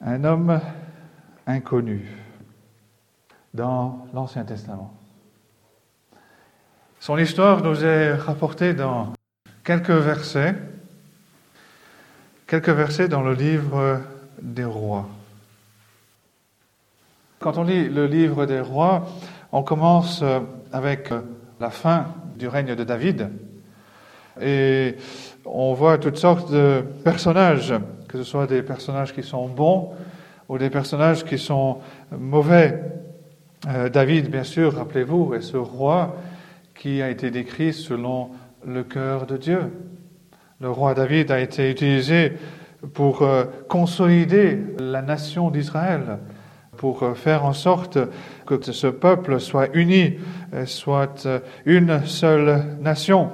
un homme inconnu dans l'Ancien Testament. Son histoire nous est rapportée dans quelques versets, quelques versets dans le livre des rois. Quand on lit le livre des rois, on commence avec la fin du règne de David et on voit toutes sortes de personnages, que ce soit des personnages qui sont bons ou des personnages qui sont mauvais. Euh, David, bien sûr, rappelez-vous, est ce roi qui a été décrit selon le cœur de Dieu. Le roi David a été utilisé pour euh, consolider la nation d'Israël, pour euh, faire en sorte que ce peuple soit uni, soit une seule nation.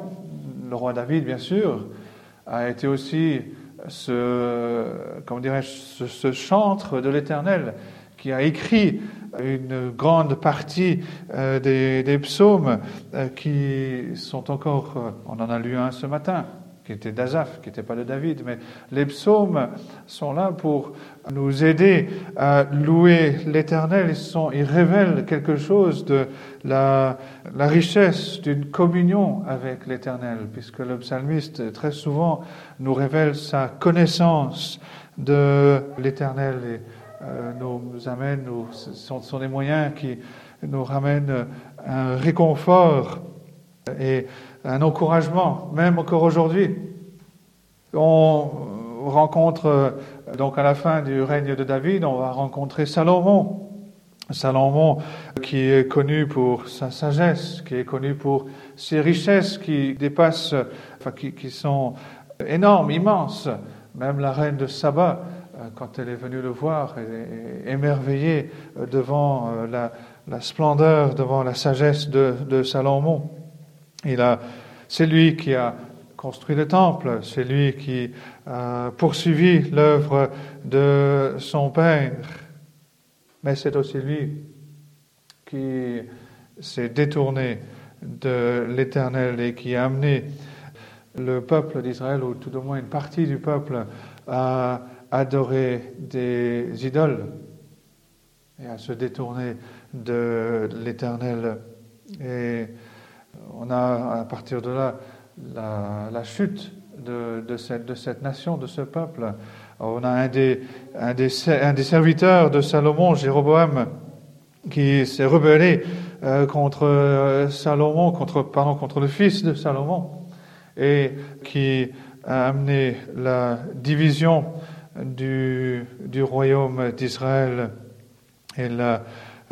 Le roi David, bien sûr, a été aussi ce, chantre de l'Éternel qui a écrit une grande partie euh, des, psaumes euh, qui sont encore, euh, on en a lu un ce matin, qui était d'Azaph, qui n'était pas de David, mais les psaumes sont là pour nous aider à louer l'Éternel. Ils, ils révèlent quelque chose de la, la richesse d'une communion avec l'Éternel, puisque le psalmiste très souvent nous révèle sa connaissance de l'Éternel et euh, nous amène, nous, sont, sont des moyens qui nous ramènent un réconfort et un encouragement, même encore aujourd'hui. On rencontre, euh, donc à la fin du règne de David, on va rencontrer Salomon. Salomon qui est connu pour sa sagesse, qui est connu pour ses richesses qui dépassent, enfin qui, sont énormes, immenses. Même la reine de Saba, euh, quand elle est venue le voir, est émerveillée euh, devant la, la, splendeur, devant la sagesse de, de Salomon. Il a c'est lui qui a construit le temple, c'est lui qui a poursuivi l'œuvre de son Père, mais c'est aussi lui qui s'est détourné de l'Éternel et qui a amené le peuple d'Israël, ou tout au moins une partie du peuple, à adorer des idoles et à se détourner de l'Éternel. On a à partir de là la, chute de, cette, nation, de ce peuple. On a un des, serviteurs de Salomon, Jéroboam, qui s'est rebellé euh, contre euh, Salomon, contre, contre le fils de Salomon, et qui a amené la division du, royaume d'Israël et la,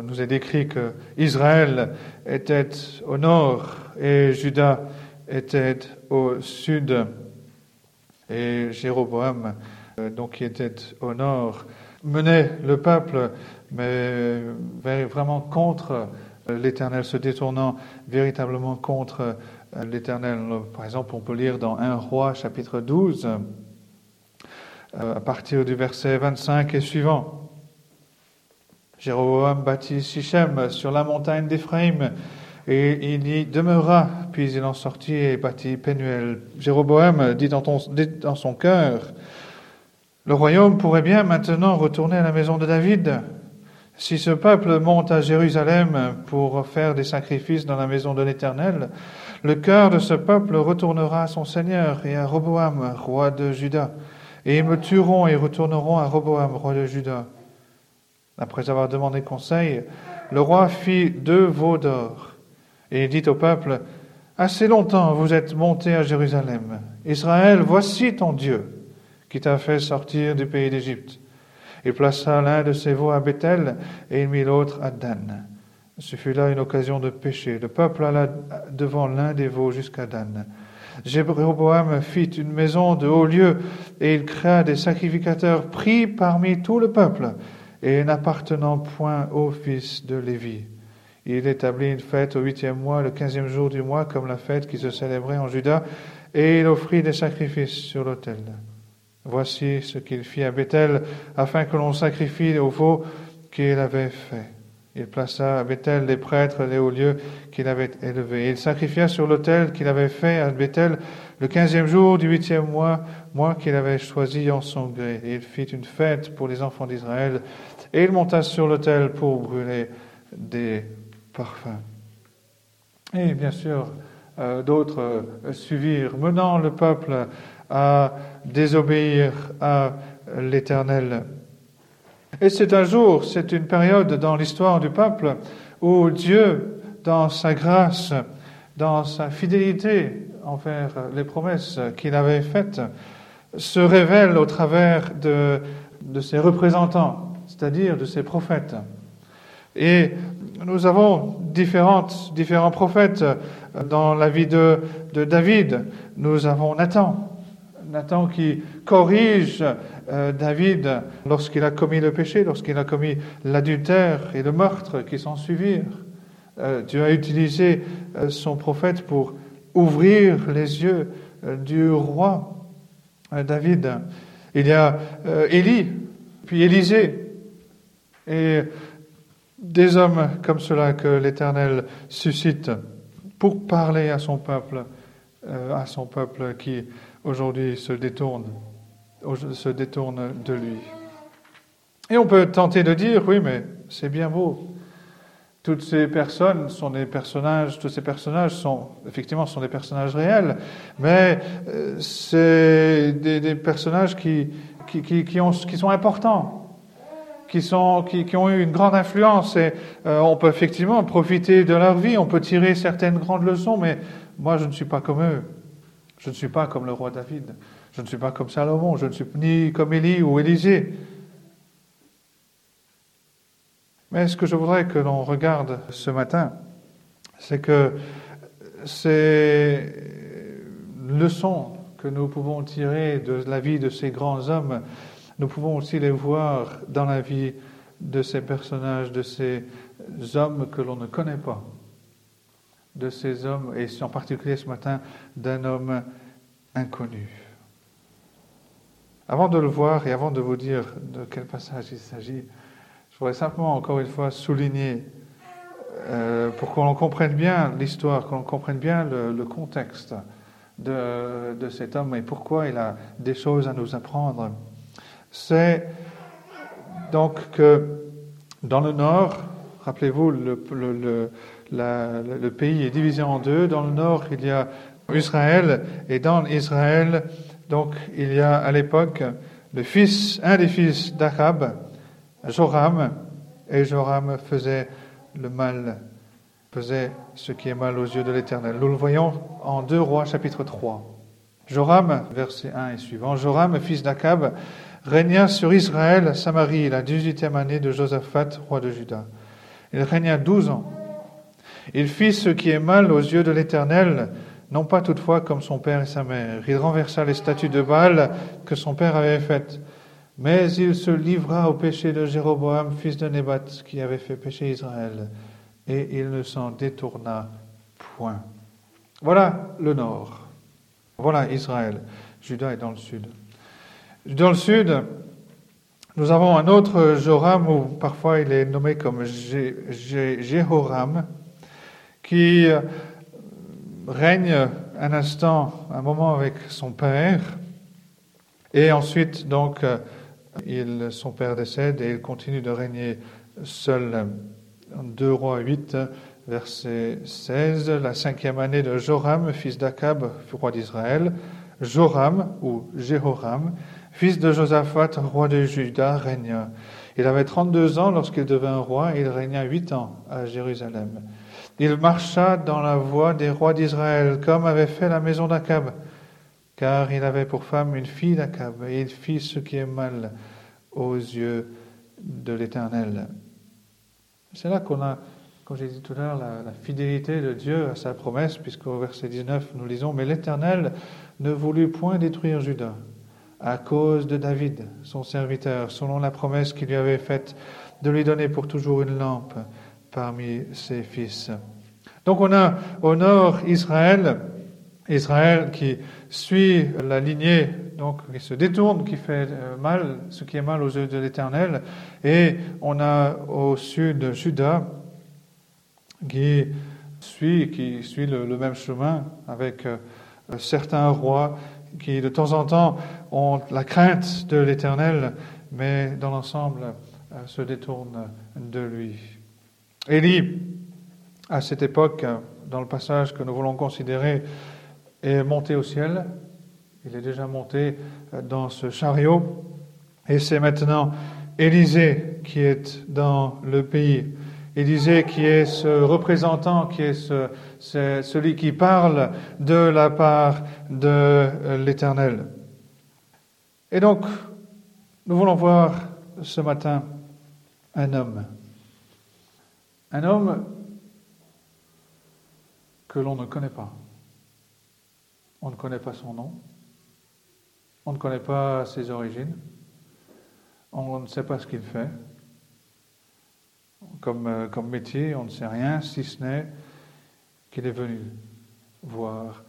nous est décrit que Israël était au nord et Juda était au sud. Et Jéroboam, euh, donc qui était au nord, menait le peuple, mais vraiment contre l'Éternel, se détournant véritablement contre l'Éternel. Par exemple, on peut lire dans 1 roi chapitre 12, euh, à partir du verset 25 et suivant. Jéroboam bâtit Sichem sur la montagne d'Éphraïm et il y demeura, puis il en sortit et bâtit Pénuel. Jéroboam dit dans, son cœur, le royaume pourrait bien maintenant retourner à la maison de David. Si ce peuple monte à Jérusalem pour faire des sacrifices dans la maison de l'Éternel, le cœur de ce peuple retournera à son Seigneur et à Roboam, roi de Juda. Et ils me tueront et retourneront à Roboam, roi de Juda. Après avoir demandé conseil, le roi fit deux veaux d'or et dit au peuple, Assez longtemps vous êtes monté à Jérusalem. Israël, voici ton Dieu qui t'a fait sortir du pays d'Égypte. Il plaça l'un de ses veaux à Bethel et il mit l'autre à Dan. Ce fut là une occasion de pécher. Le peuple alla devant l'un des veaux jusqu'à Dan. Jéroboam fit une maison de haut lieu et il créa des sacrificateurs pris parmi tout le peuple et n'appartenant point au fils de Lévi. Il établit une fête au huitième mois, le quinzième jour du mois, comme la fête qui se célébrait en Juda, et il offrit des sacrifices sur l'autel. Voici ce qu'il fit à Bethel, afin que l'on sacrifie au veau qu'il avait fait. Il plaça à Bethel les prêtres les hauts lieux qu'il avait élevés. Il sacrifia sur l'autel qu'il avait fait à Bethel le quinzième jour du huitième mois, mois qu'il avait choisi en son gré. il fit une fête pour les enfants d'Israël, et il monta sur l'autel pour brûler des parfums. Et bien sûr, euh, d'autres euh, suivirent, menant le peuple à désobéir à l'Éternel. Et c'est un jour, c'est une période dans l'histoire du peuple où Dieu, dans sa grâce, dans sa fidélité envers les promesses qu'il avait faites, se révèle au travers de ses représentants, c'est-à-dire de ses prophètes. Et nous avons différents prophètes dans la vie de, de David. Nous avons Nathan, Nathan qui corrige euh, David lorsqu'il a commis le péché, lorsqu'il a commis l'adultère et le meurtre qui s'en suivirent. Euh, Dieu a utilisé euh, son prophète pour ouvrir les yeux du roi David. Il y a Élie, puis Élisée, et des hommes comme cela que l'Éternel suscite pour parler à son peuple, à son peuple qui aujourd'hui se détourne, se de lui. Et on peut tenter de dire, oui, mais c'est bien beau. Toutes ces personnes sont des personnages, tous ces personnages sont, effectivement, sont des personnages réels, mais euh, c'est des, personnages qui, qui, qui sont importants, qui, sont, qui, qui ont eu une grande influence, et euh, on peut effectivement profiter de leur vie, on peut tirer certaines grandes leçons, mais moi, je ne suis pas comme eux. Je ne suis pas comme le roi David. Je ne suis pas comme Salomon. Je ne suis ni comme Élie ou Élisée. Mais ce que je voudrais que l'on regarde ce matin, c'est que ces leçons que nous pouvons tirer de la vie de ces grands hommes, nous pouvons aussi les voir dans la vie de ces personnages, de ces hommes que l'on ne connaît pas de ces hommes, et en particulier ce matin d'un homme inconnu. Avant de le voir et avant de vous dire de quel passage il s'agit, je voudrais simplement encore une fois souligner, euh, pour qu'on comprenne bien l'histoire, qu'on comprenne bien le, contexte de, de, cet homme et pourquoi il a des choses à nous apprendre, c'est donc que dans le nord, rappelez-vous, le, pays est divisé en deux. Dans le nord, il y a Israël, et dans Israël, donc, il y a à l'époque le fils, un des fils d'Achab, Joram, et Joram faisait le mal, faisait ce qui est mal aux yeux de l'Éternel. Nous le voyons en 2 Rois chapitre 3. Joram, verset 1 et suivant, Joram, fils d'Achab, régna sur Israël, Samarie, la dix-huitième année de Josaphat, roi de Juda. Il régna douze ans. Il fit ce qui est mal aux yeux de l'Éternel, non pas toutefois comme son père et sa mère. Il renversa les statues de Baal que son père avait faites. Mais il se livra au péché de Jéroboam, fils de Nébat, qui avait fait pécher Israël, et il ne s'en détourna point. Voilà le nord. Voilà Israël. Judas est dans le sud. Dans le sud, nous avons un autre Joram, ou parfois il est nommé comme Jéhoram, qui euh, règne un instant, un moment avec son père, et ensuite, donc, euh, son père décède et il continue de régner seul. 2 Rois 8, verset 16, la cinquième année de Joram, fils d'Akab, roi d'Israël, Joram, ou Jéhoram, fils de Josaphat, roi de Juda, régna. Il avait 32 ans lorsqu'il devint roi et il régna 8 ans à Jérusalem. Il marcha dans la voie des rois d'Israël, comme avait fait la maison d'Akab, car il avait pour femme une fille d'Akab, et il fit ce qui est mal aux yeux de l'Éternel. C'est là qu'on a, comme j'ai dit tout à l'heure, la, fidélité de Dieu à sa promesse, puisqu'au verset 19, nous lisons, Mais l'Éternel ne voulut point détruire Judas à cause de David, son serviteur, selon la promesse qu'il lui avait faite de lui donner pour toujours une lampe parmi ses fils. Donc on a au nord Israël, Israël qui suit la lignée donc qui se détourne, qui fait euh, mal, ce qui est mal aux yeux de l'Éternel. Et on a au sud Judas qui suit, qui suit le, même chemin avec euh, certains rois qui de temps en temps ont la crainte de l'Éternel, mais dans l'ensemble euh, se détournent de lui. Élie, à cette époque, dans le passage que nous voulons considérer, est monté au ciel. Il est déjà monté euh, dans ce chariot. Et c'est maintenant Élisée qui est dans le pays. Élisée qui est ce représentant, qui est, ce, celui qui parle de la part de l'Éternel. Et donc, nous voulons voir ce matin un homme. Un homme que l'on ne connaît pas. On ne connaît pas son nom. On ne connaît pas ses origines. On ne sait pas ce qu'il fait. Comme, euh, comme métier, on ne sait rien, si ce n'est qu'il est venu voir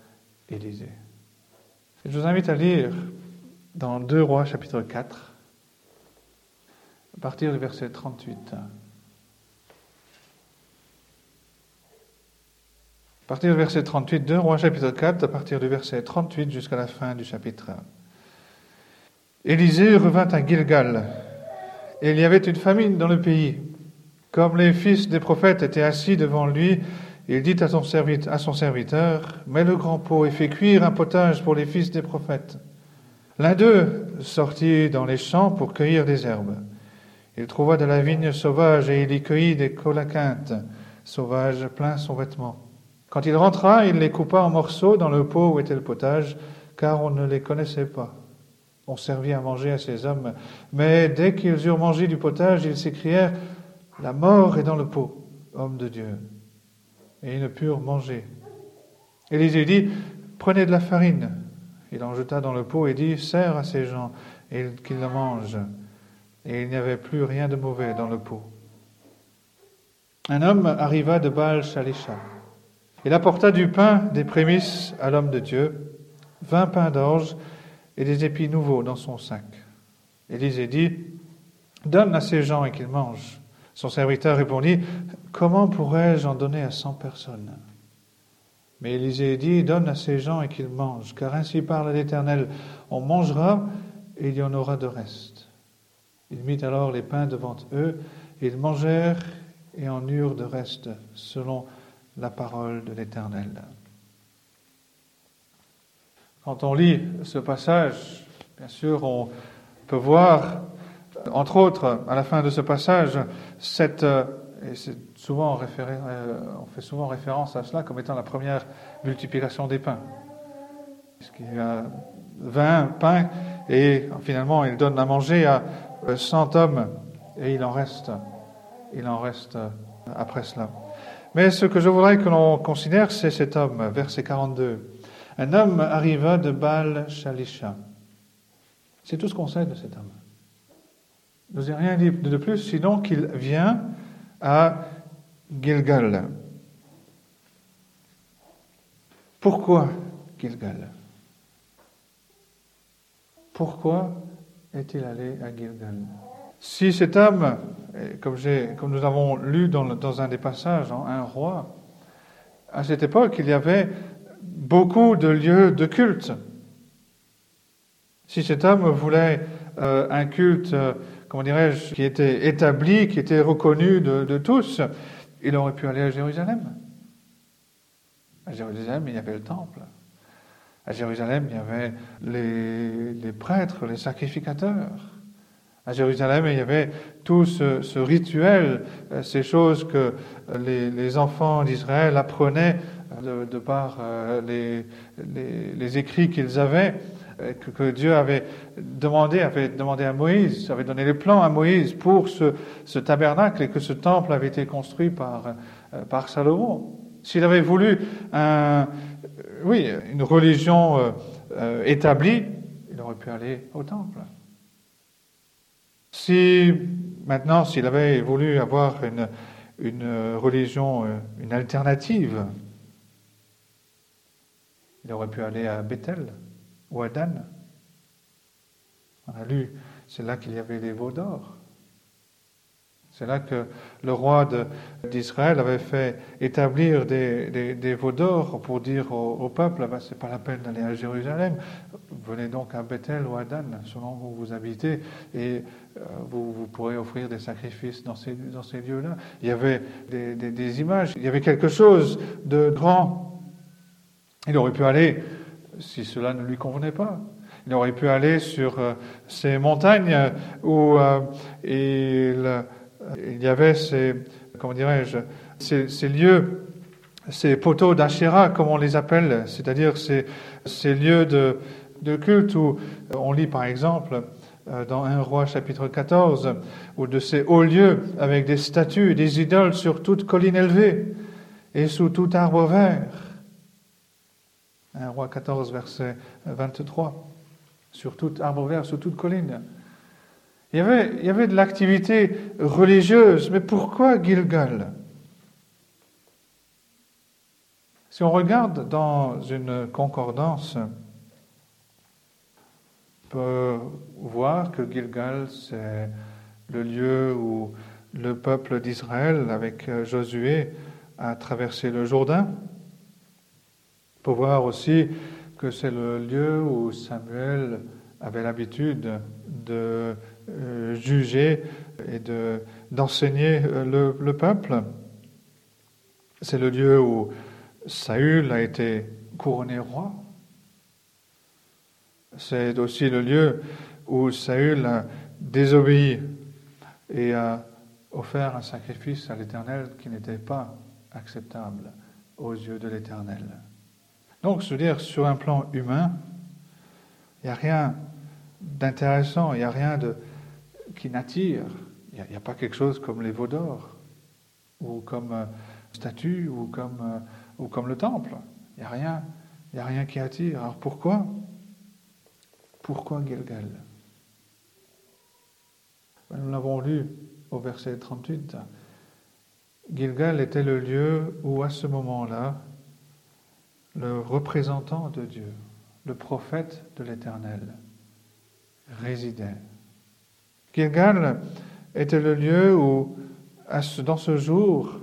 Élisée. Je vous invite à lire dans 2 Rois chapitre 4, à partir du verset 38. À partir du verset 38, 2 Rois chapitre 4, à partir du verset 38 jusqu'à la fin du chapitre 1. Élisée revint à Gilgal, et il y avait une famine dans le pays. Comme les fils des prophètes étaient assis devant lui, il dit à son, serviteur, Mets le grand pot et fais cuire un potage pour les fils des prophètes. L'un d'eux sortit dans les champs pour cueillir des herbes. Il trouva de la vigne sauvage et il y cueillit des colacinthes sauvages plein son vêtement. Quand il rentra, il les coupa en morceaux dans le pot où était le potage, car on ne les connaissait pas. On servit à manger à ces hommes, mais dès qu'ils eurent mangé du potage, ils s'écrièrent La mort est dans le pot, homme de Dieu. Et ils ne purent manger. Élisée dit Prenez de la farine. Il en jeta dans le pot et dit Sers à ces gens, et qu'ils le mangent. Et il n'y avait plus rien de mauvais dans le pot. Un homme arriva de Baal Shalisha il apporta du pain, des prémices à l'homme de Dieu, vingt pains d'orge et des épis nouveaux dans son sac. Élisée dit Donne à ces gens et qu'ils mangent. Son serviteur répondit Comment pourrais-je en donner à cent personnes? Mais Élisée dit Donne à ces gens et qu'ils mangent, car ainsi parle l'Éternel On mangera et il y en aura de reste. Il mit alors les pains devant eux, et ils mangèrent et en eurent de reste, selon la parole de l'Éternel. Quand on lit ce passage, bien sûr, on peut voir, entre autres, à la fin de ce passage, cette, et c'est souvent référé, euh, on fait souvent référence à cela comme étant la première multiplication des pains. Puisqu'il y a 20 pains et finalement il donne à manger à 100 hommes et il en reste, il en reste après cela. Mais ce que je voudrais que l'on considère, c'est cet homme, verset 42. Un homme arriva de Baal Shalisha. C'est tout ce qu'on sait de cet homme. Vous ai rien dit de plus, sinon qu'il vient à Gilgal. Pourquoi Gilgal? Pourquoi est-il allé à Gilgal? Si cet homme comme, comme, nous avons lu dans, un des passages, en un roi, à cette époque, il y avait beaucoup de lieux de culte. Si cet homme voulait euh, un culte, euh, comment dirais-je, qui était établi, qui était reconnu de, tous, il aurait pu aller à Jérusalem. À Jérusalem, il y avait le temple. À Jérusalem, il y avait les, prêtres, les sacrificateurs. À Jérusalem, il y avait tout ce, rituel, euh, ces choses que les, enfants d'Israël apprenaient de, par euh, les, écrits qu'ils avaient, que, Dieu avait demandé, avait demandé à Moïse, avait donné les plans à Moïse pour ce, tabernacle et que ce temple avait été construit par, par Salomon. S'il avait voulu un, oui, une religion établie, il aurait pu aller au temple. Si maintenant, s'il avait voulu avoir une, une religion, euh, une alternative, il aurait pu aller à Bethel ou. On a lu, c'est là qu'il y avait les veaux d'or. C'est là que le roi d'Israël avait fait établir des, veaux d'or pour dire au, peuple, bah, c'est pas la peine d'aller à Jérusalem, venez donc à Bethel ou à Dan, selon où vous habitez, et euh, vous, pourrez offrir des sacrifices dans ces, lieux-là. Il y avait des, images, il y avait quelque chose de grand. Il aurait pu aller, si cela ne lui convenait pas, il aurait pu aller sur euh, ces montagnes où euh, il il y avait ces, comment dirais-je, ces, lieux, ces poteaux d'Achéra, comme on les appelle, c'est-à-dire ces, lieux de, de, culte où on lit par exemple euh, dans 1 roi chapitre 14, ou de ces hauts lieux avec des statues et des idoles sur toute colline élevée et sous tout arbre vert. 1 roi 14, verset 23. Sur tout arbre vert, sur toute colline. Il y avait, il y avait de l'activité religieuse, mais pourquoi Gilgal? Si on regarde dans une concordance, on peut voir que Gilgal, c'est le lieu où le peuple d'Israël, avec Josué, a traversé le Jourdain. Peut voir aussi que c'est le lieu où Samuel avait l'habitude de euh, juger et de, d'enseigner euh, le, peuple. C'est le lieu où Saül a été couronné roi. C'est aussi le lieu où Saül a désobéi et a offert un sacrifice à l'Éternel qui n'était pas acceptable aux yeux de l'Éternel. Donc, se dire, sur un plan humain, il n'y a rien d'intéressant, il n'y a rien qui n'attire. Il n'y a, pas quelque chose comme les veaux d'or, ou comme euh, statue, ou comme, euh, ou comme le temple. Il n'y a rien. Il a rien qui attire. Alors pourquoi? Pourquoi Gilgal? Ben, Nous l'avons lu au verset 38. Gilgal était le lieu où, à ce moment-là, le représentant de Dieu, le prophète de l'Éternel, résidait. Gilgal était le lieu où, dans ce jour,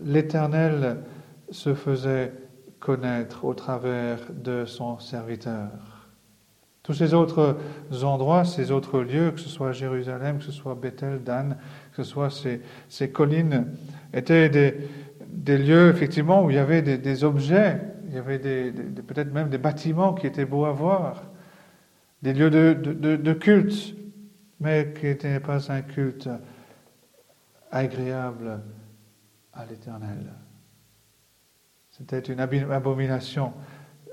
l'Éternel se faisait connaître au travers de son serviteur. Tous ces autres endroits, ces autres lieux, que ce soit Jérusalem, que ce soit Bethel, Dan, que ce soit ces, collines, étaient des, lieux effectivement où il y avait des, objets, il y avait peut-être même des bâtiments qui étaient beaux à voir, des lieux de culte mais qui n'était pas un culte agréable à l'Éternel. C'était une abomination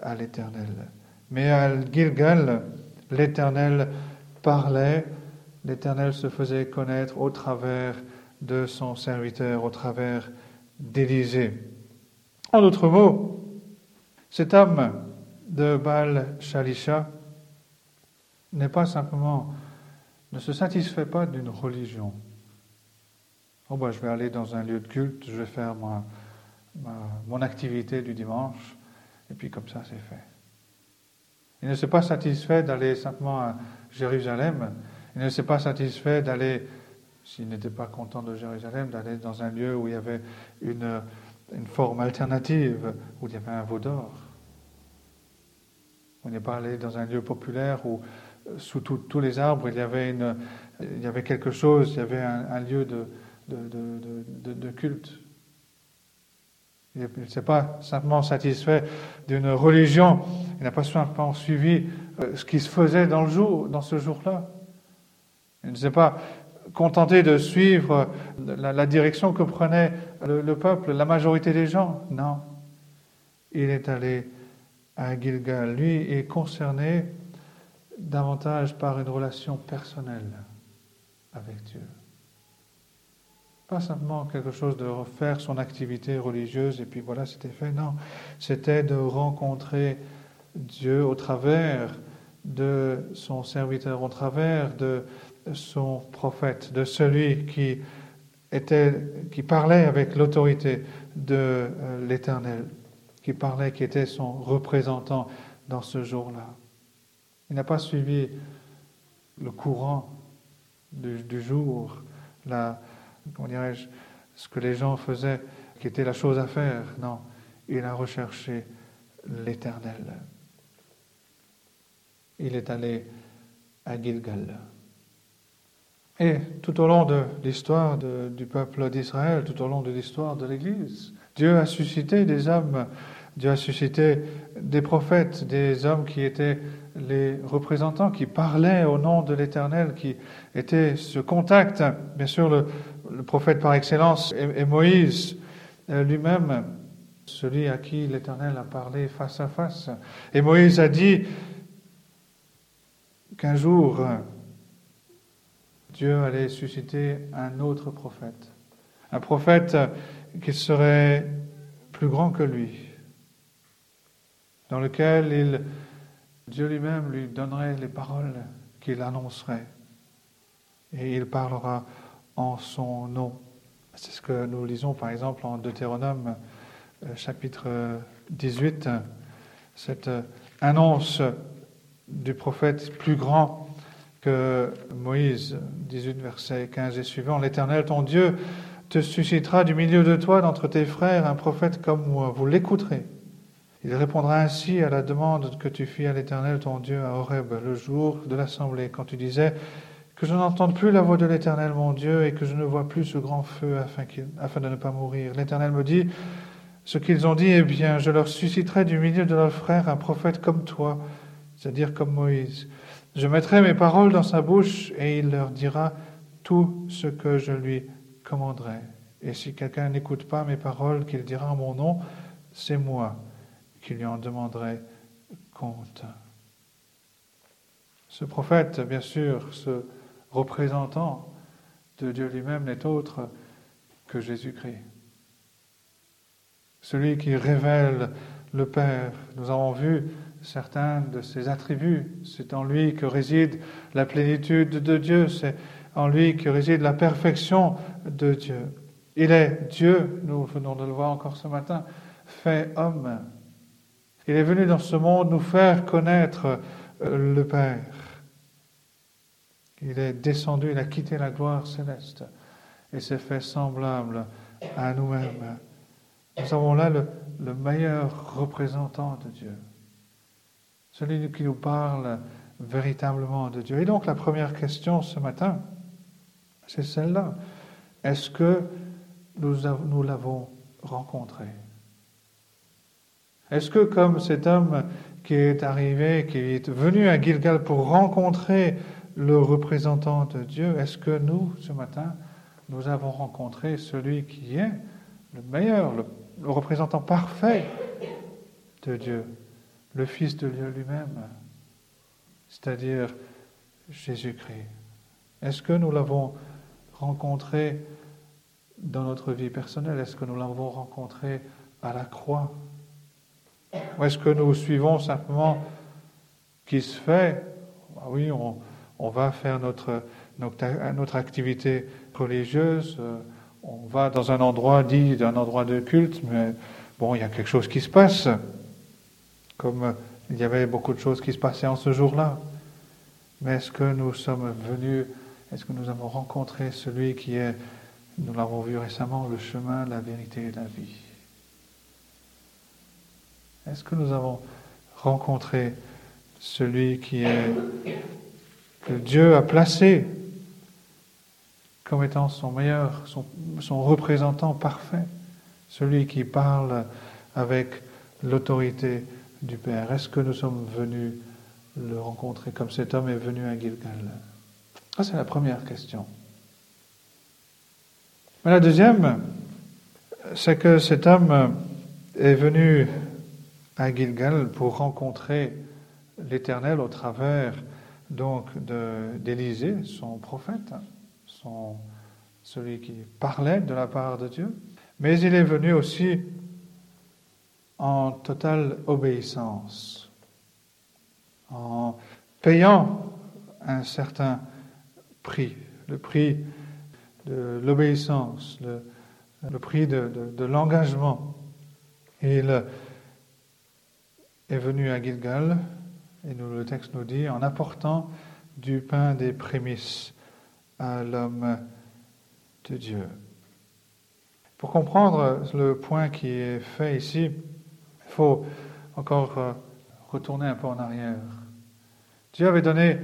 à l'Éternel. Mais à Gilgal, l'Éternel parlait, l'Éternel se faisait connaître au travers de son serviteur, au travers d'Élisée. En d'autres mots, cet homme de Baal Shalisha n'est pas simplement ne se satisfait pas d'une religion. Oh, bah, je vais aller dans un lieu de culte, je vais faire mon activité du dimanche, et puis comme ça, c'est fait. Il ne s'est pas satisfait d'aller simplement à Jérusalem, il ne s'est pas satisfait d'aller, s'il n'était pas content de Jérusalem, d'aller dans un lieu où il y avait une, une forme alternative, où il y avait un veau d'or. On n'est pas allé dans un lieu populaire où sous tous les arbres, il y, avait une, il y avait quelque chose, il y avait un, lieu de, de, de, culte. Il ne s'est pas simplement satisfait d'une religion, il n'a pas simplement suivi euh, ce qui se faisait dans, le jour, dans ce jour-là. Il ne s'est pas contenté de suivre la, direction que prenait le, le, peuple, la majorité des gens? Non. Il est allé à Gilgal. Lui est concerné davantage par une relation personnelle avec Dieu. Pas simplement quelque chose de refaire son activité religieuse et puis voilà, c'était fait. Non, c'était de rencontrer Dieu au travers de son serviteur, au travers de son prophète, de celui qui était, qui parlait avec l'autorité de euh, l'Éternel, qui parlait, qui était son représentant dans ce jour-là. Il n'a pas suivi le courant du, jour, comment dirais-je, ce que les gens faisaient, qui était la chose à faire. Non, il a recherché l'Éternel. Il est allé à Gilgal. Et tout au long de l'histoire du peuple d'Israël, tout au long de l'histoire de l'Église, Dieu a suscité des hommes, Dieu a suscité des prophètes, des hommes qui étaient les représentants, qui parlaient au nom de l'Éternel, qui étaient ce contact. Bien sûr, le, prophète par excellence est, Moïse euh, lui-même, celui à qui l'Éternel a parlé face à face. Et Moïse a dit qu'un jour, Dieu allait susciter un autre prophète, un prophète qui serait plus grand que lui, dans lequel Dieu lui-même lui donnerait les paroles qu'il annoncerait. Et il parlera en son nom. C'est ce que nous lisons par exemple en Deutéronome euh, chapitre 18, cette annonce du prophète plus grand que Moïse, 18 versets 15 et suivants. L'Éternel, ton Dieu, te suscitera du milieu de toi, d'entre tes frères, un prophète comme moi. Vous l'écouterez. Il répondra ainsi à la demande que tu fis à l'Éternel, ton Dieu, à Horeb, le jour de l'assemblée, quand tu disais que je n'entende plus la voix de l'Éternel mon Dieu et que je ne vois plus ce grand feu afin, afin de ne pas mourir. L'Éternel me dit, ce qu'ils ont dit est bien, je leur susciterai du milieu de leurs frères un prophète comme toi, c'est-à-dire comme Moïse. Je mettrai mes paroles dans sa bouche et il leur dira tout ce que je lui commanderai. Et si quelqu'un n'écoute pas mes paroles qu'il dira en mon nom, c'est moi qui lui en demanderai compte. Ce prophète, bien sûr, ce représentant de Dieu lui-même n'est autre que Jésus-Christ. Celui qui révèle le Père. Nous avons vu certains de ses attributs. C'est en lui que réside la plénitude de Dieu. C'est en lui que réside la perfection de Dieu. Il est Dieu, nous venons de le voir encore ce matin, fait homme. Il est venu dans ce monde nous faire connaître euh, le Père. Il est descendu, il a quitté la gloire céleste et s'est fait semblable à nous-mêmes. Nous avons là le, meilleur représentant de Dieu, celui qui nous parle véritablement de Dieu. Et donc la première question ce matin, c'est celle-là. Est-ce que nous, l'avons rencontré? Est-ce que comme cet homme qui est arrivé, qui est venu à Gilgal pour rencontrer le représentant de Dieu, est-ce que nous, ce matin, nous avons rencontré celui qui est le meilleur, le, représentant parfait de Dieu, le Fils de Dieu lui-même, c'est-à-dire Jésus-Christ. Est-ce que nous l'avons rencontré dans notre vie personnelle? Est-ce que nous l'avons rencontré à la croix? Ou est-ce que nous suivons simplement qui se fait? Ah Oui, on, va faire notre, notre, activité religieuse, euh, on va dans un endroit dit d'un endroit de culte, mais bon, il y a quelque chose qui se passe, comme il y avait beaucoup de choses qui se passaient en ce jour-là. Mais est-ce que nous sommes venus, est-ce que nous avons rencontré celui qui est, nous l'avons vu récemment, le chemin, la vérité et la vie? Est-ce que nous avons rencontré celui qui est que Dieu a placé comme étant son meilleur, son, représentant parfait, celui qui parle avec l'autorité du Père. Est-ce que nous sommes venus le rencontrer comme cet homme est venu à Gilgal? Ça, c'est la première question. Mais la deuxième, c'est que cet homme est venu à Gilgal pour rencontrer l'Éternel au travers donc d'Élisée, son prophète, son, celui qui parlait de la part de Dieu, mais il est venu aussi en totale obéissance, en payant un certain prix, le prix de l'obéissance, le, prix de, l'engagement. Il est venu à Gilgal et nous, le texte nous dit, en apportant du pain des prémices à l'homme de Dieu. Pour comprendre le point qui est fait ici, faut encore euh, retourner un peu en arrière. Dieu avait donné,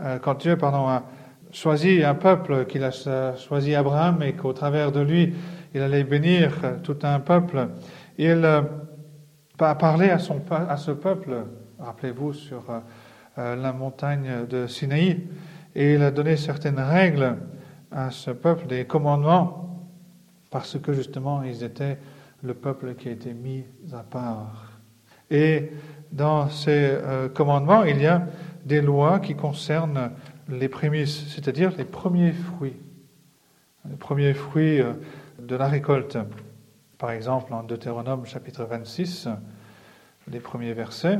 euh, quand Dieu pardon, a choisi un peuple, qu'il a choisi Abraham et qu'au travers de lui, il allait bénir tout un peuple, il euh, a parlé à, son, à ce peuple, rappelez-vous, sur la montagne de Sinaï, et il a donné certaines règles à ce peuple, des commandements, parce que justement ils étaient le peuple qui a été mis à part. Et dans ces euh, commandements, il y a des lois qui concernent les prémices, c'est-à-dire les premiers fruits, les premiers fruits euh, de la récolte. Par exemple, en Deutéronome chapitre 26, les premiers versets,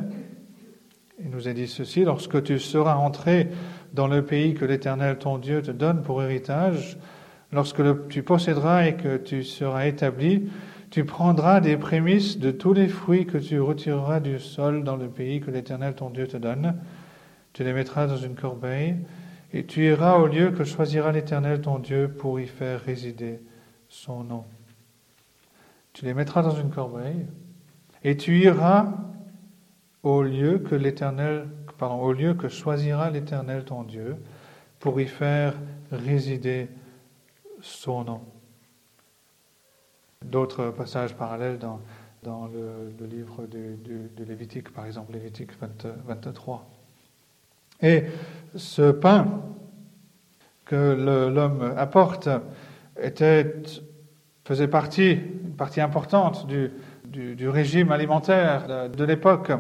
il nous est dit ceci, lorsque tu seras entré dans le pays que l'Éternel ton Dieu te donne pour héritage, lorsque tu posséderas et que tu seras établi, tu prendras des prémices de tous les fruits que tu retireras du sol dans le pays que l'Éternel ton Dieu te donne. Tu les mettras dans une corbeille et tu iras au lieu que choisira l'Éternel ton Dieu pour y faire résider son nom. Tu les mettras dans une corbeille et tu iras au lieu que l'Éternel, pardon, au lieu que choisira l'Éternel ton Dieu pour y faire résider son nom. D'autres passages parallèles dans, dans le, livre de, Lévitique, par exemple, Lévitique 23. Et ce pain que l'homme apporte était, faisait partie, une partie importante du, du, régime alimentaire de, l'époque.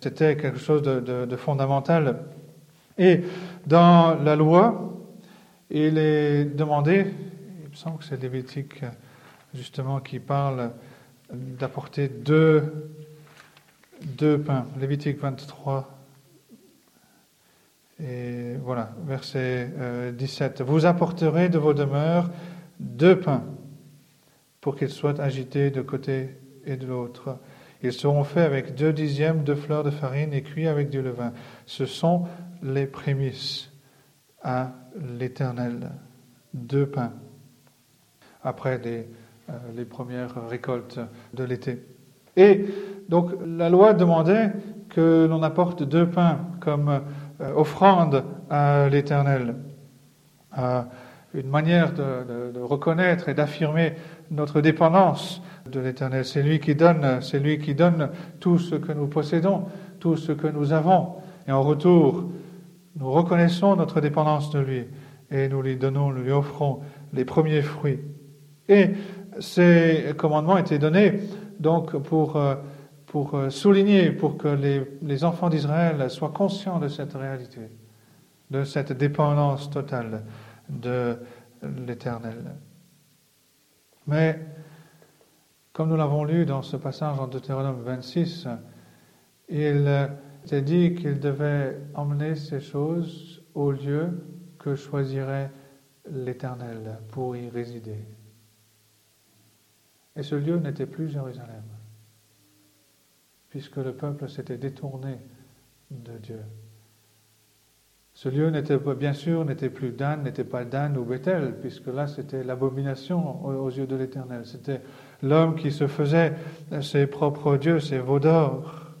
C'était quelque chose de, de, fondamental. Et dans la loi, il est demandé, il me semble que c'est Lévitique justement qui parle d'apporter deux, deux pains. Lévitique 23. Et voilà, verset 17. Euh, Vous apporterez de vos demeures deux pains pour qu'ils soient agités de côté et de l'autre. Ils seront faits avec deux dixièmes de fleurs de farine et cuits avec du levain. Ce sont les prémices à l'Éternel. Deux pains. Après euh, les premières récoltes de l'été. Et donc la loi demandait que l'on apporte deux pains comme euh, offrande à l'Éternel. Euh, une manière de, reconnaître et d'affirmer notre dépendance de l'Éternel. C'est lui qui donne, c'est lui qui donne tout ce que nous possédons, tout ce que nous avons. Et en retour, nous reconnaissons notre dépendance de lui et nous lui donnons, nous lui offrons les premiers fruits. Et ces commandements étaient donnés donc pour, euh, euh, souligner, pour que les, enfants d'Israël soient conscients de cette réalité, de cette dépendance totale de l'Éternel. Mais, comme nous l'avons lu dans ce passage en Deutéronome 26, il était dit qu'il devait emmener ces choses au lieu que choisirait l'Éternel pour y résider. Et ce lieu n'était plus Jérusalem, puisque le peuple s'était détourné de Dieu. Ce lieu bien sûr, n'était plus Dan, n'était pas Dan ou Bethel, puisque là c'était l'abomination aux, yeux de l'Éternel. C'était l'homme qui se faisait ses propres dieux, ses veaux d'or.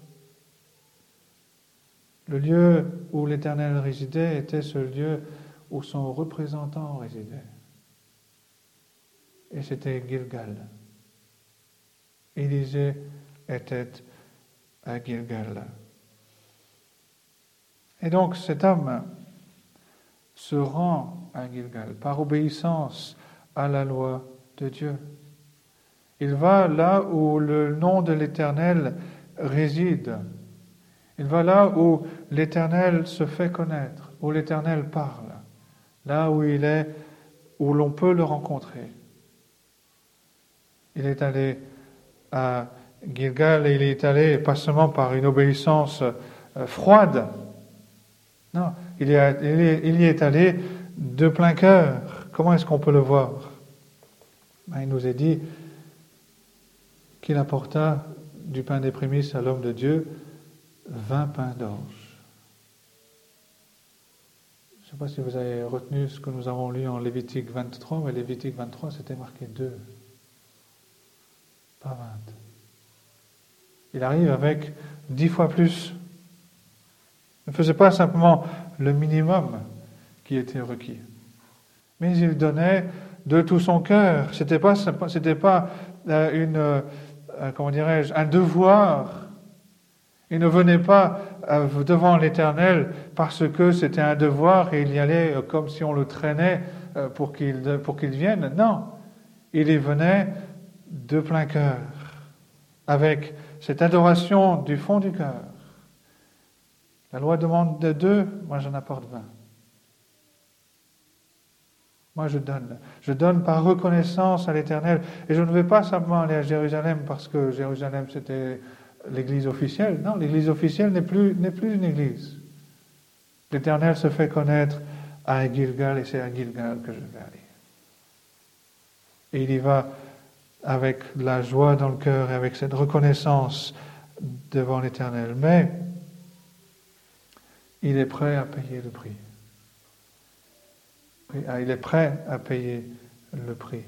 Le lieu où l'Éternel résidait était ce lieu où son représentant résidait. Et c'était Gilgal. Élisée était à Gilgal. Et donc cet homme se rend à Gilgal par obéissance à la loi de Dieu. Il va là où le nom de l'Éternel réside. Il va là où l'Éternel se fait connaître, où l'Éternel parle, là où il est, où l'on peut le rencontrer. Il est allé à Gilgal, il est allé pas seulement par une obéissance euh, froide, non, il y, est, allé de plein cœur. Comment est-ce qu'on peut le voir? Ben, Il nous est dit qu'il apporta du pain des prémices à l'homme de Dieu vingt pains d'orge. Je ne sais pas si vous avez retenu ce que nous avons lu en Lévitique 23, mais Lévitique 23, c'était marqué 2, pas 20. Il arrive avec dix fois plus. Il ne faisait pas simplement le minimum qui était requis, mais il donnait de tout son cœur. C'était pas, c'était pas euh, une, euh, comment dirais-je, un devoir. Il ne venait pas euh, devant l'Éternel parce que c'était un devoir et il y allait comme si on le traînait pour qu'il pour qu'il vienne. Non, il y venait de plein cœur, avec cette adoration du fond du cœur. La loi demande de deux, moi j'en apporte vingt. Moi, je donne. Je donne par reconnaissance à l'Éternel. Et je ne vais pas simplement aller à Jérusalem parce que Jérusalem, c'était l'église officielle. Non, l'église officielle n'est plus, n'est plus une église. L'Éternel se fait connaître à Gilgal et c'est à Gilgal que je vais aller. Et il y va avec la joie dans le cœur et avec cette reconnaissance devant l'Éternel. Mais il est prêt à payer le prix. Ah, il est prêt à payer le prix.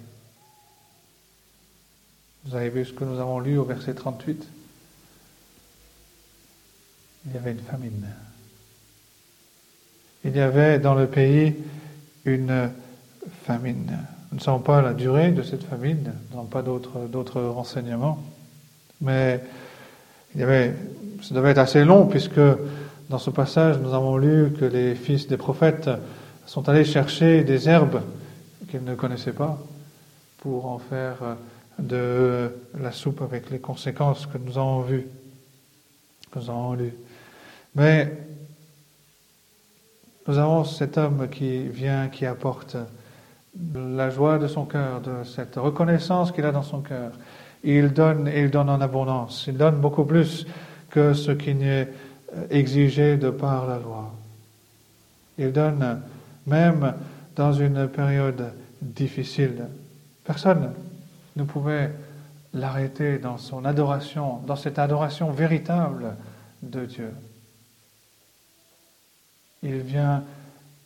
Vous avez vu ce que nous avons lu au verset 38 Il y avait une famine. Il y avait dans le pays une famine. Nous ne savons pas la durée de cette famine, nous n'avons pas d'autres renseignements, mais il avait, ça devait être assez long puisque dans ce passage nous avons lu que les fils des prophètes sont allés chercher des herbes qu'ils ne connaissaient pas pour en faire de la soupe avec les conséquences que nous avons vues, que nous avons lues. Mais nous avons cet homme qui vient, qui apporte la joie de son cœur, de cette reconnaissance qu'il a dans son cœur. Il donne il donne en abondance. Il donne beaucoup plus que ce qui n'est exigé de par la loi. Il donne même dans une période difficile. Personne ne pouvait l'arrêter dans son adoration, dans cette adoration véritable de Dieu. Il vient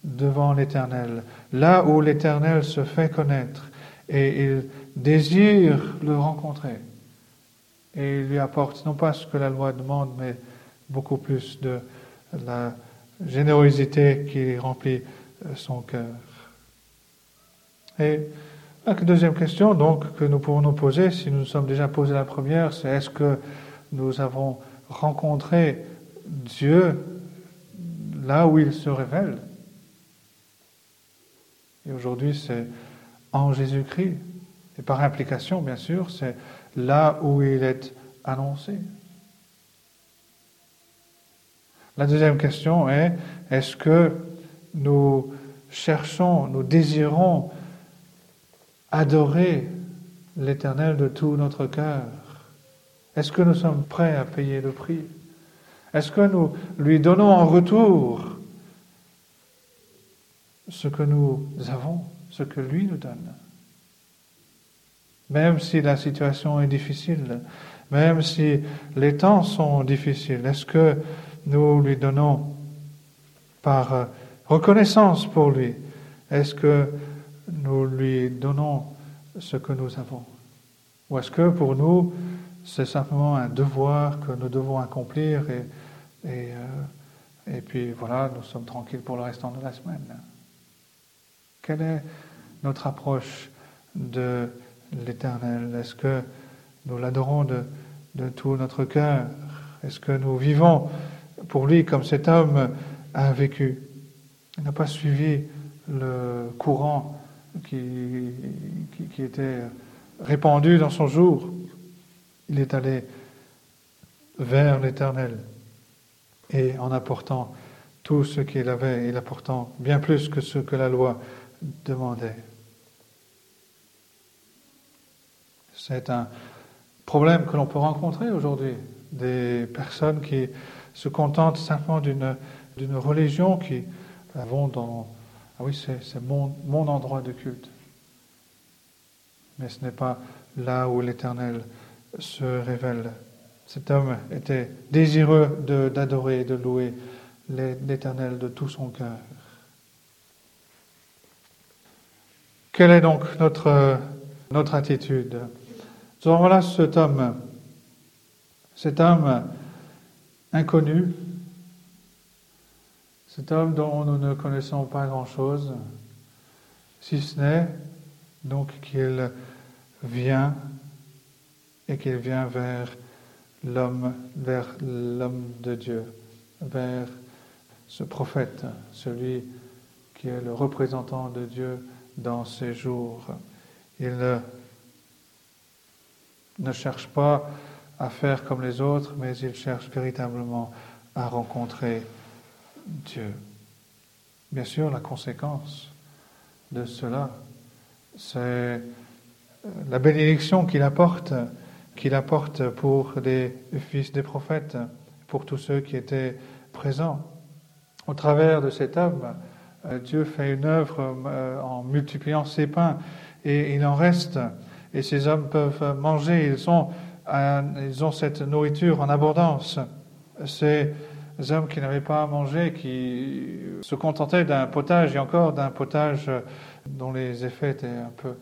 devant l'Éternel, là où l'Éternel se fait connaître, et il désire le rencontrer. Et il lui apporte non pas ce que la loi demande, mais beaucoup plus de la générosité qui remplit euh, son cœur. Et la deuxième question donc que nous pouvons nous poser, si nous nous sommes déjà posé la première, c'est est-ce que nous avons rencontré Dieu là où il se révèle? Aujourd'hui, c'est en Jésus-Christ. Et par implication, bien sûr, c'est là où il est annoncé. La deuxième question est, est-ce que nous cherchons, nous désirons adorer l'Éternel de tout notre cœur? Est-ce que nous sommes prêts à payer le prix? Est-ce que nous lui donnons en retour ce que nous avons, ce que lui nous donne. Même si la situation est difficile, même si les temps sont difficiles, est-ce que nous lui donnons par reconnaissance pour lui? Est-ce que nous lui donnons ce que nous avons? Ou est-ce que pour nous, c'est simplement un devoir que nous devons accomplir et, et, euh, et puis voilà, nous sommes tranquilles pour le restant de la semaine? Quelle est notre approche de l'Éternel? Est-ce que nous l'adorons de, tout notre cœur? Est-ce que nous vivons pour lui comme cet homme a vécu? Il n'a pas suivi le courant qui, qui, était répandu dans son jour. Il est allé vers l'Éternel et en apportant tout ce qu'il avait, il apportant bien plus que ce que la loi demandait. C'est un problème que l'on peut rencontrer aujourd'hui, des personnes qui se contentent simplement d'une religion qui vont dans... Ah oui, c'est mon, mon endroit de culte. Mais ce n'est pas là où l'Éternel se révèle. Cet homme était désireux d'adorer et de louer l'Éternel de tout son cœur. Quelle est donc notre, notre attitude? Donc voilà cet homme, cet homme inconnu, cet homme dont nous ne connaissons pas grand-chose, si ce n'est donc qu'il vient et qu'il vient vers l'homme, vers l'homme de Dieu, vers ce prophète, celui qui est le représentant de Dieu dans ces jours. Il ne, cherche pas à faire comme les autres, mais il cherche véritablement à rencontrer Dieu. Bien sûr, la conséquence de cela, c'est la bénédiction qu'il apporte, qu'il apporte pour les fils des prophètes, pour tous ceux qui étaient présents. Au travers de cet homme, euh, Dieu fait une œuvre euh, en multipliant ses pains et il en reste. Et ces hommes peuvent manger, ils ont, ils ont cette nourriture en abondance. Ces hommes qui n'avaient pas à manger, qui se contentaient d'un potage et encore d'un potage dont les effets étaient un peu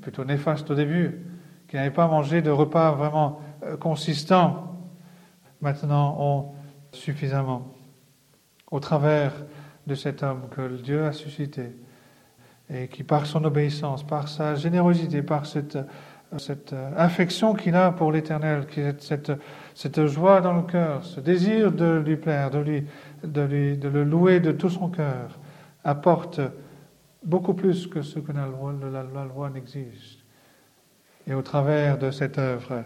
plutôt néfastes au début, qui n'avaient pas mangé de repas vraiment euh, consistants, maintenant ont suffisamment. Au travers de cet homme que Dieu a suscité et qui, par son obéissance, par sa générosité, par cette, cette affection qu'il a pour l'Éternel, cette, cette joie dans le cœur, ce désir de lui plaire, de, lui, de, lui, de le louer de tout son cœur, apporte beaucoup plus que ce que la loi, la, la loi n'exige. Et au travers de cette œuvre,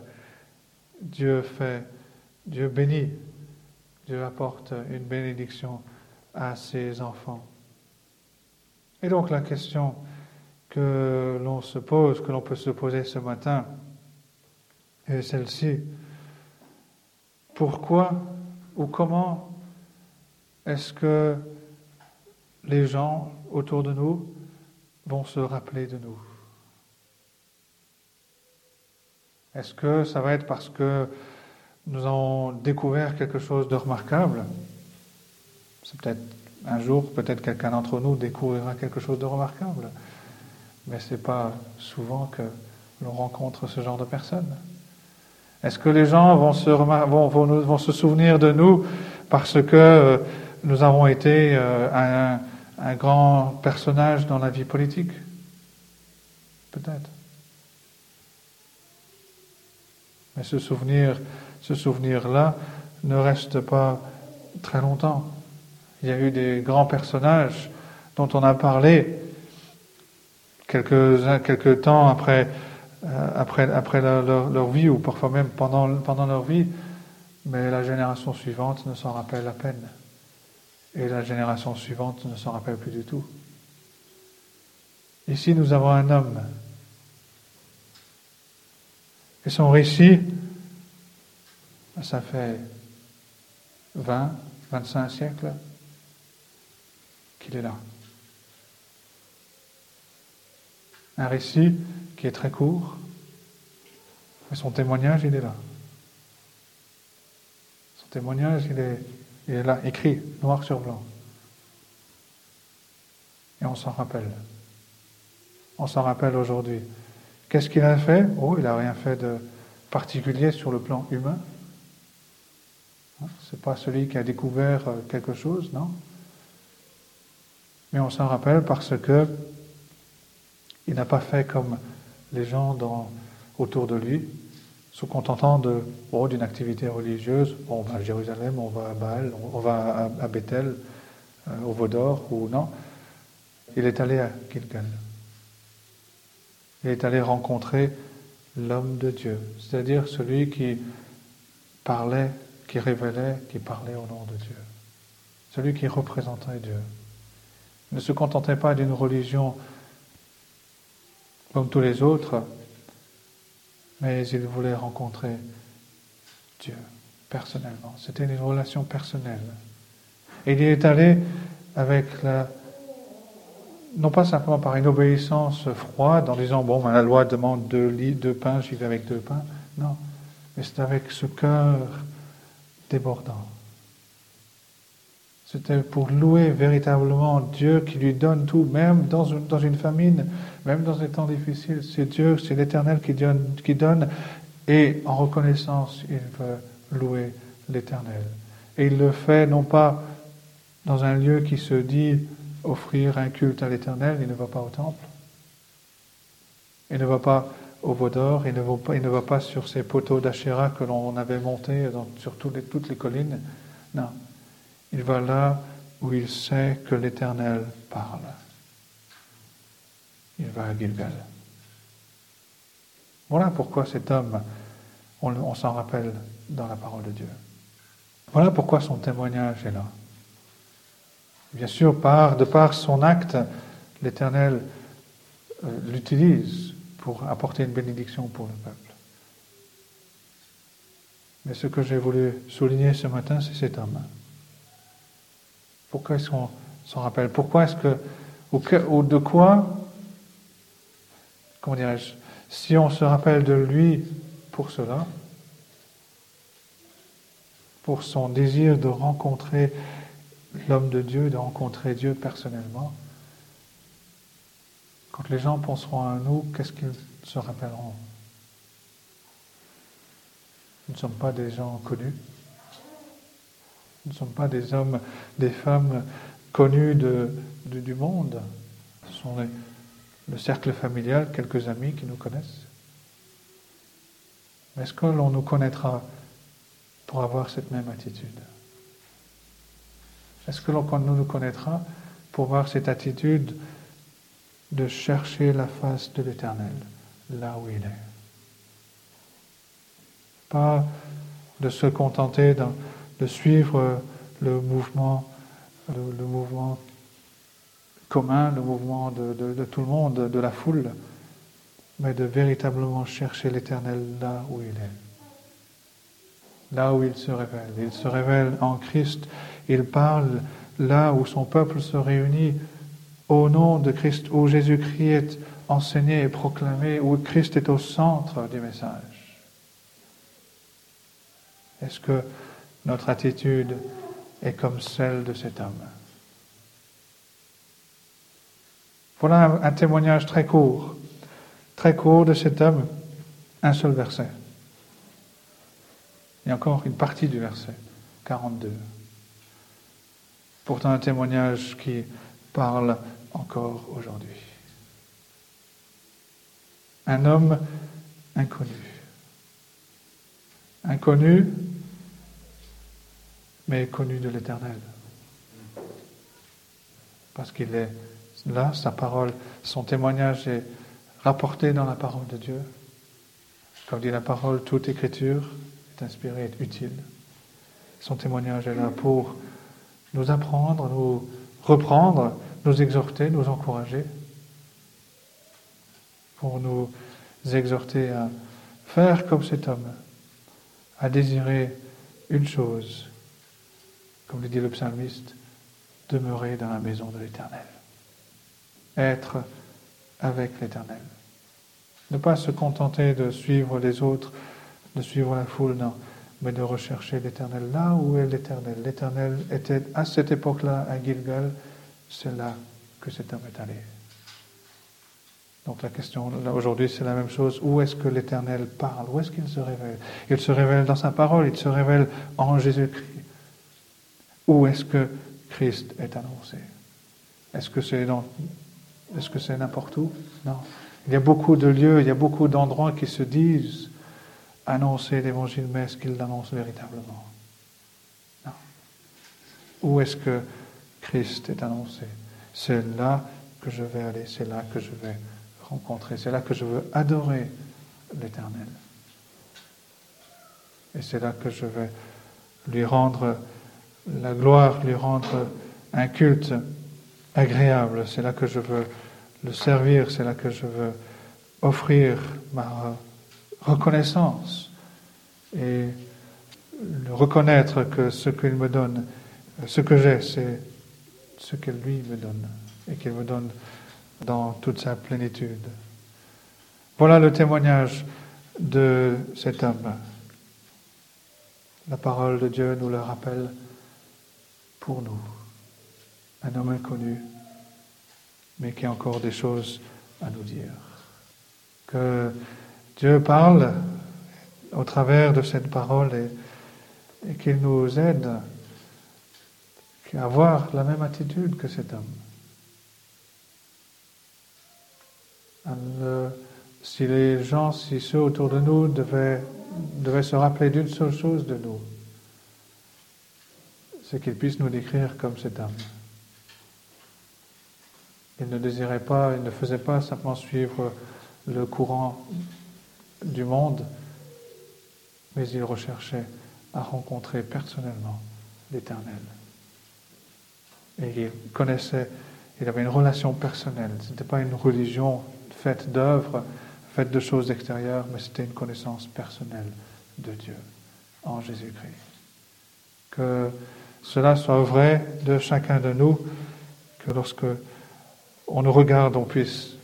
Dieu fait, Dieu bénit, Dieu apporte une bénédiction à ses enfants. Et donc la question que l'on se pose, que l'on peut se poser ce matin, est celle-ci. Pourquoi ou comment est-ce que les gens autour de nous vont se rappeler de nous? Est-ce que ça va être parce que nous avons découvert quelque chose de remarquable? C'est peut-être un jour, peut-être quelqu'un d'entre nous découvrira quelque chose de remarquable. Mais ce n'est pas souvent que l'on rencontre ce genre de personnes. Est-ce que les gens vont se, vont, se, souvenir de nous parce que euh, nous avons été euh, un, un, grand personnage dans la vie politique? Peut-être. Mais ce souvenir, ce souvenir-là ne reste pas très longtemps. Il y a eu des grands personnages dont on a parlé quelques, quelques temps après, euh, leur, vie ou parfois même pendant, pendant leur vie, mais la génération suivante ne s'en rappelle à peine. Et la génération suivante ne s'en rappelle plus du tout. Ici, nous avons un homme. Et son récit, ça fait 20, 25 siècles qu'il est là. Un récit qui est très court, mais son témoignage, il est là. Son témoignage, il est, là, écrit, noir sur blanc. Et on s'en rappelle. On s'en rappelle aujourd'hui. Qu'est-ce qu'il a fait? Oh, il n'a rien fait de particulier sur le plan humain. Hein, c'est pas celui qui a découvert euh, quelque chose, non? Mais on s'en rappelle parce que il n'a pas fait comme les gens dans, autour de lui, se contentant de oh, d'une activité religieuse. on va à Jérusalem, on va à Baal, on va à, Bethel, euh, au Vaudor, ou non. Il est allé à Gilgal. Il est allé rencontrer l'homme de Dieu, c'est-à-dire celui qui parlait, qui révélait, qui parlait au nom de Dieu, celui qui représentait Dieu ne se contentait pas d'une religion comme tous les autres, mais il voulait rencontrer Dieu personnellement. C'était une relation personnelle. Et il y est allé avec la, non pas simplement par une obéissance froide en disant bon, ben, la loi demande deux, deux pains, j'y vais avec deux pains. Non, mais c'est avec ce cœur débordant. C'était pour louer véritablement Dieu qui lui donne tout, même dans une, famine, même dans des temps difficiles. C'est Dieu, c'est l'Éternel qui donne. Et en reconnaissance, il veut louer l'Éternel. Et il le fait non pas dans un lieu qui se dit offrir un culte à l'Éternel, il ne va pas au temple. Il ne va pas au va pas, il ne va pas sur ces poteaux d'Achéra que l'on avait montés sur toutes les collines. Non, il va là où il sait que l'Éternel parle. Il va à Gilgal. Voilà pourquoi cet homme, on, s'en rappelle dans la parole de Dieu. Voilà pourquoi son témoignage est là. Bien sûr, par, de par son acte, l'Éternel euh, l'utilise pour apporter une bénédiction pour le peuple. Mais ce que j'ai voulu souligner ce matin, c'est cet homme. Pourquoi est-ce qu'on s'en rappelle Pourquoi est-ce que, ou, de quoi, comment dirais-je, si on se rappelle de lui pour cela, pour son désir de rencontrer l'homme de Dieu, de rencontrer Dieu personnellement, quand les gens penseront à nous, qu'est-ce qu'ils se rappelleront? Nous ne sommes pas des gens connus. Ne sommes pas des hommes, des femmes connus du monde. Ce sont le cercle familial, quelques amis qui nous connaissent. Est-ce que l'on nous connaîtra pour avoir cette même attitude? Est-ce que l'on nous connaîtra pour avoir cette attitude de chercher la face de l'Éternel là où il est? Pas de se contenter d'un de suivre le mouvement, le, mouvement commun, le mouvement de, tout le monde, de la foule, mais de véritablement chercher l'Éternel là où il est, là où il se révèle. Il se révèle en Christ, il parle là où son peuple se réunit au nom de Christ, où Jésus-Christ est enseigné et proclamé, où Christ est au centre du message. Est-ce que notre attitude est comme celle de cet homme. Voilà un, témoignage très court, très court de cet homme, un seul verset. Et encore une partie du verset, 42. Pourtant un témoignage qui parle encore aujourd'hui. Un homme inconnu. Inconnu mais connu de l'Éternel. Parce qu'il est là, sa parole, son témoignage est rapporté dans la parole de Dieu. Comme dit la parole, toute écriture est inspirée, est utile. Son témoignage est là pour nous apprendre, nous reprendre, nous exhorter, nous encourager, pour nous exhorter à faire comme cet homme, à désirer une chose, comme le dit le psalmiste, demeurer dans la maison de l'Éternel. Être avec l'Éternel. Ne pas se contenter de suivre les autres, de suivre la foule, non, mais de rechercher l'Éternel. Là où est l'Éternel L'Éternel était à cette époque-là à Gilgal, c'est là que cet homme est allé. Donc la question aujourd'hui, c'est la même chose. Où est-ce que l'Éternel parle? Où est-ce qu'il se révèle? Il se révèle dans sa parole, il se révèle en Jésus-Christ. Où est-ce que Christ est annoncé? Est-ce que c'est n'importe où? Non. Il y a beaucoup de lieux, il y a beaucoup d'endroits qui se disent annoncer l'évangile, mais est-ce qu'ils l'annoncent véritablement? Non. Où est-ce que Christ est annoncé? C'est là que je vais aller, c'est là que je vais rencontrer, c'est là que je veux adorer l'Éternel. Et c'est là que je vais lui rendre la gloire, lui rendre un culte agréable. C'est là que je veux le servir, c'est là que je veux offrir ma reconnaissance et reconnaître que ce qu'il me donne, ce que j'ai, c'est ce que lui me donne et qu'il me donne dans toute sa plénitude. Voilà le témoignage de cet homme. La parole de Dieu nous le rappelle nous. un homme inconnu, mais qui a encore des choses à nous dire. Que Dieu parle au travers de cette parole et, qu'il nous aide à avoir la même attitude que cet homme. si les gens, si ceux autour de nous devaient se rappeler d'une seule chose de nous, c'est qu'ils puissent nous décrire comme cet homme. Il ne désirait pas, il ne faisait pas simplement suivre le courant du monde, mais il recherchait à rencontrer personnellement l'Éternel. Et il connaissait, il avait une relation personnelle. Ce n'était pas une religion faite d'œuvres, faite de choses extérieures, mais c'était une connaissance personnelle de Dieu en Jésus-Christ. Que cela soit vrai de chacun de nous, que lorsque on nous regarde, on puisse,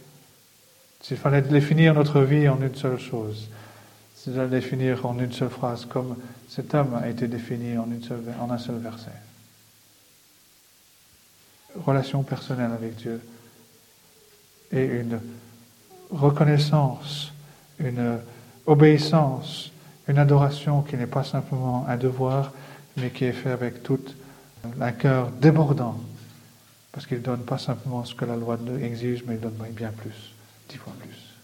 s'il fallait définir notre vie en une seule chose, s'il fallait définir en une seule phrase, comme cet homme a été défini en, une seule, en un seul verset. Relation personnelle avec Dieu et une reconnaissance, une obéissance, une adoration qui n'est pas simplement un devoir, mais qui est fait avec tout un cœur débordant, parce qu'il ne donne pas simplement ce que la loi exige, mais il donne bien plus, dix fois plus.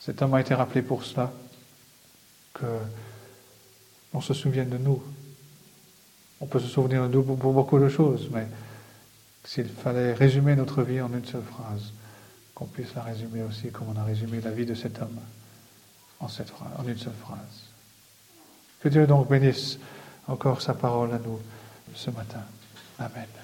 Cet homme a été rappelé pour cela, que on se souvienne de nous. On peut se souvenir de nous pour beaucoup de choses, mais s'il fallait résumer notre vie en une seule phrase, qu'on puisse la résumer aussi comme on a résumé la vie de cet homme en, cette phrase, en une seule phrase. Que Dieu donc bénisse encore sa parole à nous ce matin. Amen.